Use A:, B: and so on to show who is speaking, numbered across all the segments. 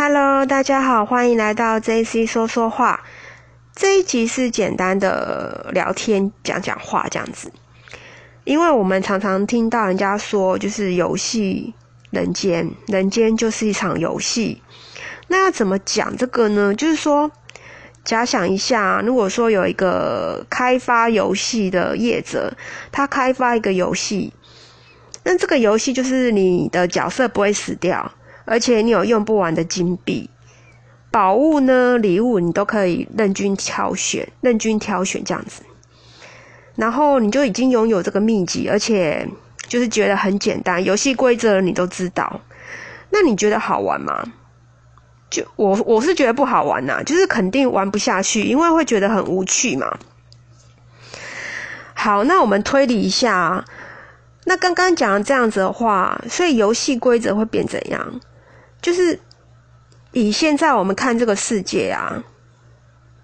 A: Hello，大家好，欢迎来到 JC 说说话。这一集是简单的聊天，讲讲话这样子。因为我们常常听到人家说，就是游戏人间，人间就是一场游戏。那要怎么讲这个呢？就是说，假想一下，如果说有一个开发游戏的业者，他开发一个游戏，那这个游戏就是你的角色不会死掉。而且你有用不完的金币、宝物呢，礼物你都可以任君挑选，任君挑选这样子。然后你就已经拥有这个秘籍，而且就是觉得很简单，游戏规则你都知道。那你觉得好玩吗？就我我是觉得不好玩呐，就是肯定玩不下去，因为会觉得很无趣嘛。好，那我们推理一下，那刚刚讲这样子的话，所以游戏规则会变怎样？就是以现在我们看这个世界啊，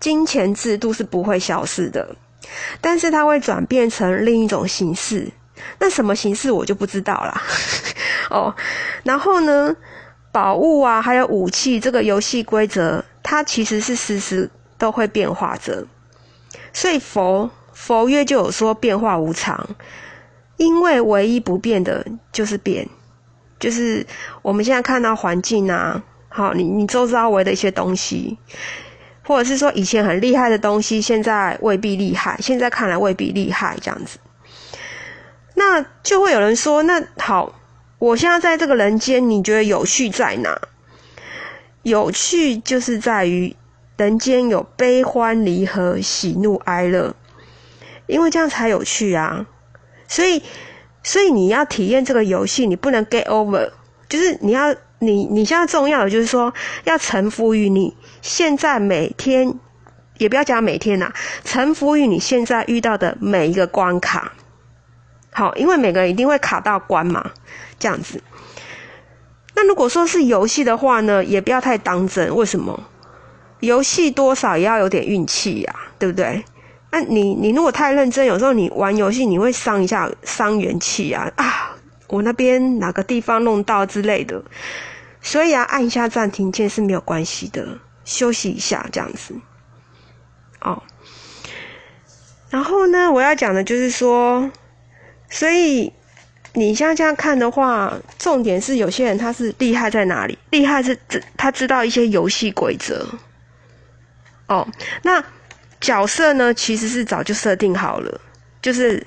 A: 金钱制度是不会消失的，但是它会转变成另一种形式。那什么形式我就不知道啦。哦，然后呢，宝物啊，还有武器，这个游戏规则它其实是时时都会变化着。所以佛佛约就有说变化无常，因为唯一不变的就是变。就是我们现在看到环境啊，好，你你周遭围的一些东西，或者是说以前很厉害的东西，现在未必厉害，现在看来未必厉害，这样子，那就会有人说，那好，我现在在这个人间，你觉得有趣在哪？有趣就是在于人间有悲欢离合、喜怒哀乐，因为这样才有趣啊，所以。所以你要体验这个游戏，你不能 get over，就是你要你你现在重要的就是说要臣服于你现在每天，也不要讲每天呐，臣服于你现在遇到的每一个关卡。好，因为每个人一定会卡到关嘛，这样子。那如果说是游戏的话呢，也不要太当真。为什么？游戏多少也要有点运气呀，对不对？那你你如果太认真，有时候你玩游戏你会伤一下伤元气啊啊！我那边哪个地方弄到之类的，所以啊，按一下暂停键是没有关系的，休息一下这样子。哦，然后呢，我要讲的就是说，所以你像这样看的话，重点是有些人他是厉害在哪里？厉害是知他知道一些游戏规则。哦，那。角色呢，其实是早就设定好了，就是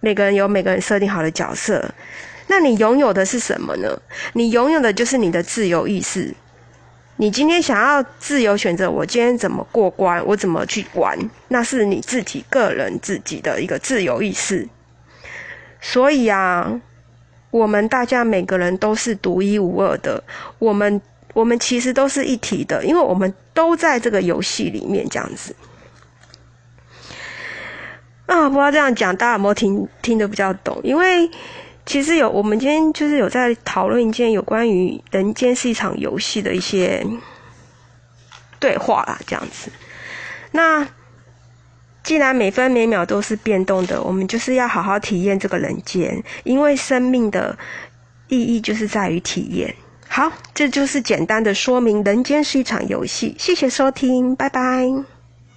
A: 每个人有每个人设定好的角色。那你拥有的是什么呢？你拥有的就是你的自由意识。你今天想要自由选择，我今天怎么过关，我怎么去玩，那是你自己个人自己的一个自由意识。所以啊，我们大家每个人都是独一无二的，我们我们其实都是一体的，因为我们都在这个游戏里面这样子。啊，不要这样讲，大家有没有听听得比较懂？因为其实有，我们今天就是有在讨论一件有关于人间是一场游戏的一些对话啦，这样子。那既然每分每秒都是变动的，我们就是要好好体验这个人间，因为生命的意义就是在于体验。好，这就是简单的说明，人间是一场游戏。谢谢收听，拜拜。